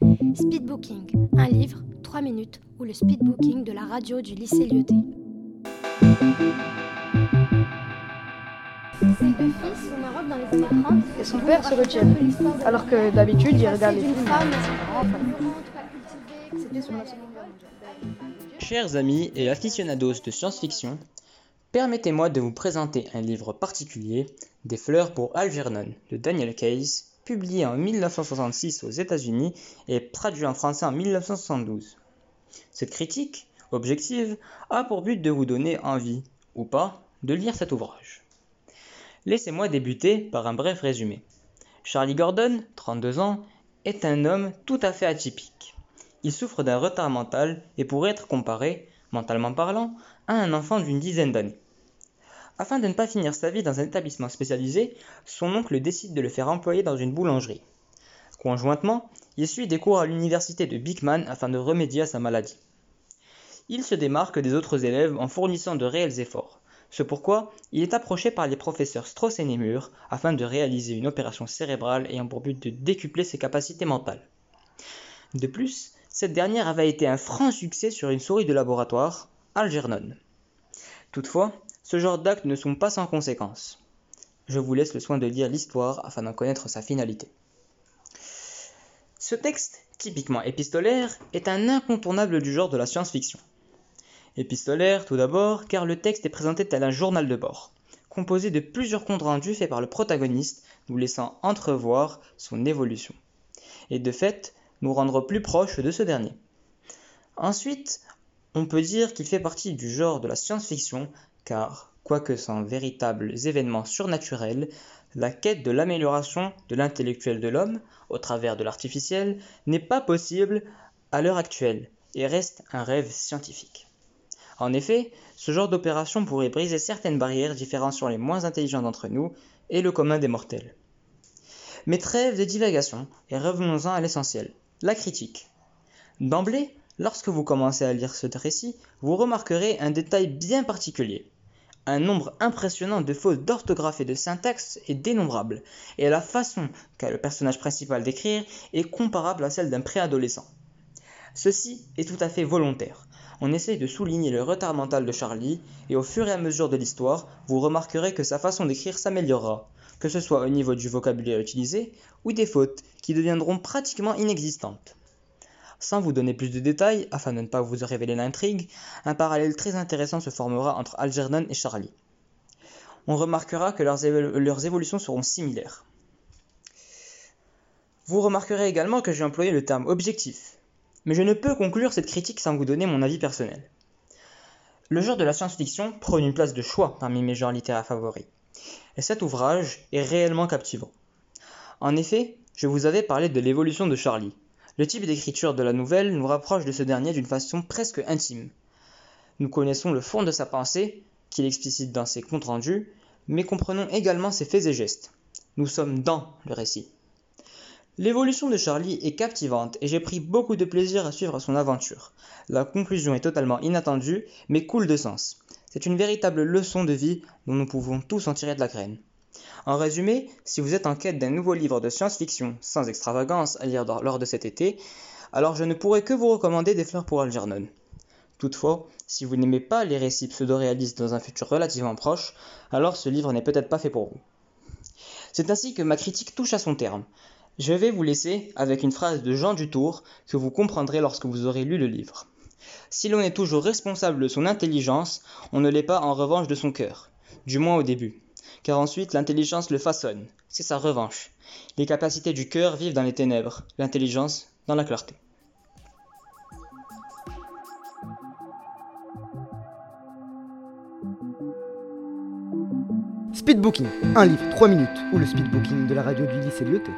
Speedbooking, un livre, 3 minutes, ou le speedbooking de la radio du lycée Lyoté. Et son père se retient. Alors que d'habitude, il regarde les films. Chers amis et aficionados de science-fiction, permettez-moi de vous présenter un livre particulier, Des fleurs pour Algernon, de Daniel Case, publié en 1966 aux États-Unis et traduit en français en 1972. Cette critique, objective, a pour but de vous donner envie, ou pas, de lire cet ouvrage. Laissez-moi débuter par un bref résumé. Charlie Gordon, 32 ans, est un homme tout à fait atypique. Il souffre d'un retard mental et pourrait être comparé, mentalement parlant, à un enfant d'une dizaine d'années. Afin de ne pas finir sa vie dans un établissement spécialisé, son oncle décide de le faire employer dans une boulangerie. Conjointement, il suit des cours à l'université de Beekman afin de remédier à sa maladie. Il se démarque des autres élèves en fournissant de réels efforts. Ce pourquoi il est approché par les professeurs Strauss et Nemur afin de réaliser une opération cérébrale ayant pour but de décupler ses capacités mentales. De plus, cette dernière avait été un franc succès sur une souris de laboratoire, Algernon. Toutefois, ce genre d'actes ne sont pas sans conséquences. Je vous laisse le soin de lire l'histoire afin d'en connaître sa finalité. Ce texte, typiquement épistolaire, est un incontournable du genre de la science-fiction. Épistolaire tout d'abord, car le texte est présenté tel un journal de bord, composé de plusieurs comptes rendus faits par le protagoniste, nous laissant entrevoir son évolution. Et de fait, nous rendre plus proches de ce dernier. Ensuite, on peut dire qu'il fait partie du genre de la science-fiction, car, quoique sans véritables événements surnaturels, la quête de l'amélioration de l'intellectuel de l'homme, au travers de l'artificiel, n'est pas possible à l'heure actuelle, et reste un rêve scientifique. En effet, ce genre d'opération pourrait briser certaines barrières différenciant les moins intelligents d'entre nous et le commun des mortels. Mais trêve de divagation, et revenons-en à l'essentiel la critique. D'emblée, lorsque vous commencez à lire ce récit, vous remarquerez un détail bien particulier. Un nombre impressionnant de fautes d'orthographe et de syntaxe est dénombrable, et la façon qu'a le personnage principal d'écrire est comparable à celle d'un préadolescent. Ceci est tout à fait volontaire. On essaie de souligner le retard mental de Charlie, et au fur et à mesure de l'histoire, vous remarquerez que sa façon d'écrire s'améliorera, que ce soit au niveau du vocabulaire utilisé ou des fautes qui deviendront pratiquement inexistantes. Sans vous donner plus de détails, afin de ne pas vous révéler l'intrigue, un parallèle très intéressant se formera entre Algernon et Charlie. On remarquera que leurs, évolutions seront similaires. Vous remarquerez également que j'ai employé le terme objectif, mais je ne peux conclure cette critique sans vous donner mon avis personnel. Le genre de la science-fiction prône une place de choix parmi mes genres littéraires favoris et cet ouvrage est réellement captivant. En effet, je vous avais parlé de l'évolution de Charlie. Le type d'écriture de la nouvelle nous rapproche de ce dernier d'une façon presque intime. Nous connaissons le fond de sa pensée, qu'il explicite dans ses comptes rendus, mais comprenons également ses faits et gestes. Nous sommes dans le récit. L'évolution de Charlie est captivante et j'ai pris beaucoup de plaisir à suivre son aventure. La conclusion est totalement inattendue, mais coule de sens. C'est une véritable leçon de vie dont nous pouvons tous en tirer de la graine. En résumé, si vous êtes en quête d'un nouveau livre de science-fiction sans extravagance à lire lors de cet été, alors je ne pourrais que vous recommander Des fleurs pour Algernon. Toutefois, si vous n'aimez pas les récits pseudo-réalistes dans un futur relativement proche, alors ce livre n'est peut-être pas fait pour vous. C'est ainsi que ma critique touche à son terme. Je vais vous laisser avec une phrase de Jean Dutour que vous comprendrez lorsque vous aurez lu le livre. Si l'on est toujours responsable de son intelligence, on ne l'est pas en revanche de son cœur, du moins au début, car ensuite l'intelligence le façonne, c'est sa revanche. Les capacités du cœur vivent dans les ténèbres, l'intelligence dans la clarté. Speedbooking, un livre, 3 minutes, ou le speedbooking de la radio du lycée Lyoté.